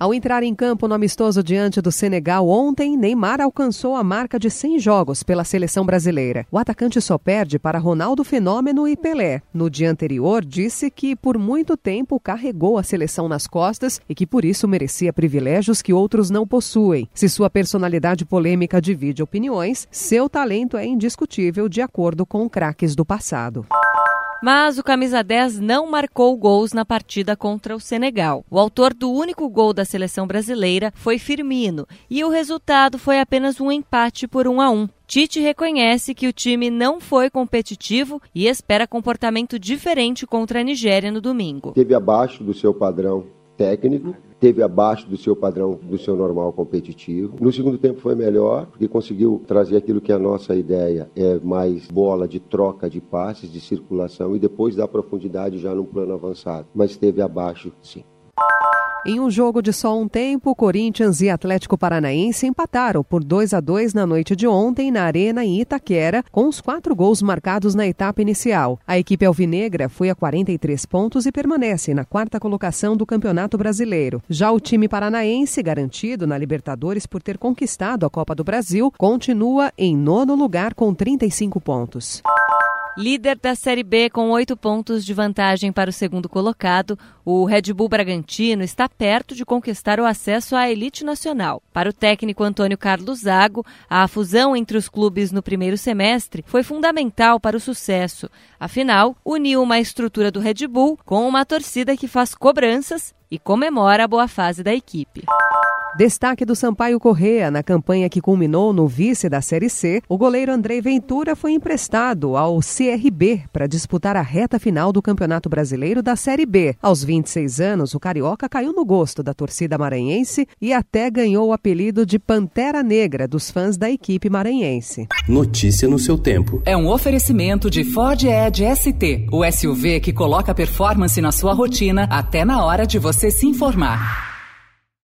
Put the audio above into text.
Ao entrar em campo no amistoso diante do Senegal ontem, Neymar alcançou a marca de 100 jogos pela seleção brasileira. O atacante só perde para Ronaldo Fenômeno e Pelé. No dia anterior, disse que por muito tempo carregou a seleção nas costas e que por isso merecia privilégios que outros não possuem. Se sua personalidade polêmica divide opiniões, seu talento é indiscutível de acordo com craques do passado mas o camisa 10 não marcou gols na partida contra o Senegal. O autor do único gol da seleção brasileira foi Firmino e o resultado foi apenas um empate por 1 a 1. Tite reconhece que o time não foi competitivo e espera comportamento diferente contra a Nigéria no domingo. Teve abaixo do seu padrão técnico, teve abaixo do seu padrão, do seu normal competitivo. No segundo tempo foi melhor, porque conseguiu trazer aquilo que a nossa ideia é mais bola de troca de passes, de circulação e depois dar profundidade já num plano avançado. Mas esteve abaixo, sim. Em um jogo de só um tempo, Corinthians e Atlético Paranaense empataram por 2 a 2 na noite de ontem na Arena em Itaquera, com os quatro gols marcados na etapa inicial. A equipe alvinegra foi a 43 pontos e permanece na quarta colocação do Campeonato Brasileiro. Já o time paranaense, garantido na Libertadores por ter conquistado a Copa do Brasil, continua em nono lugar com 35 pontos. Líder da Série B com oito pontos de vantagem para o segundo colocado, o Red Bull Bragantino está perto de conquistar o acesso à elite nacional. Para o técnico Antônio Carlos Zago, a fusão entre os clubes no primeiro semestre foi fundamental para o sucesso. Afinal, uniu uma estrutura do Red Bull com uma torcida que faz cobranças e comemora a boa fase da equipe. Destaque do Sampaio Correa na campanha que culminou no vice da Série C, o goleiro Andrei Ventura foi emprestado ao CRB para disputar a reta final do Campeonato Brasileiro da Série B. Aos 26 anos, o carioca caiu no gosto da torcida maranhense e até ganhou o apelido de Pantera Negra dos fãs da equipe maranhense. Notícia no seu tempo. É um oferecimento de Ford Edge ST, o SUV que coloca performance na sua rotina até na hora de você se informar.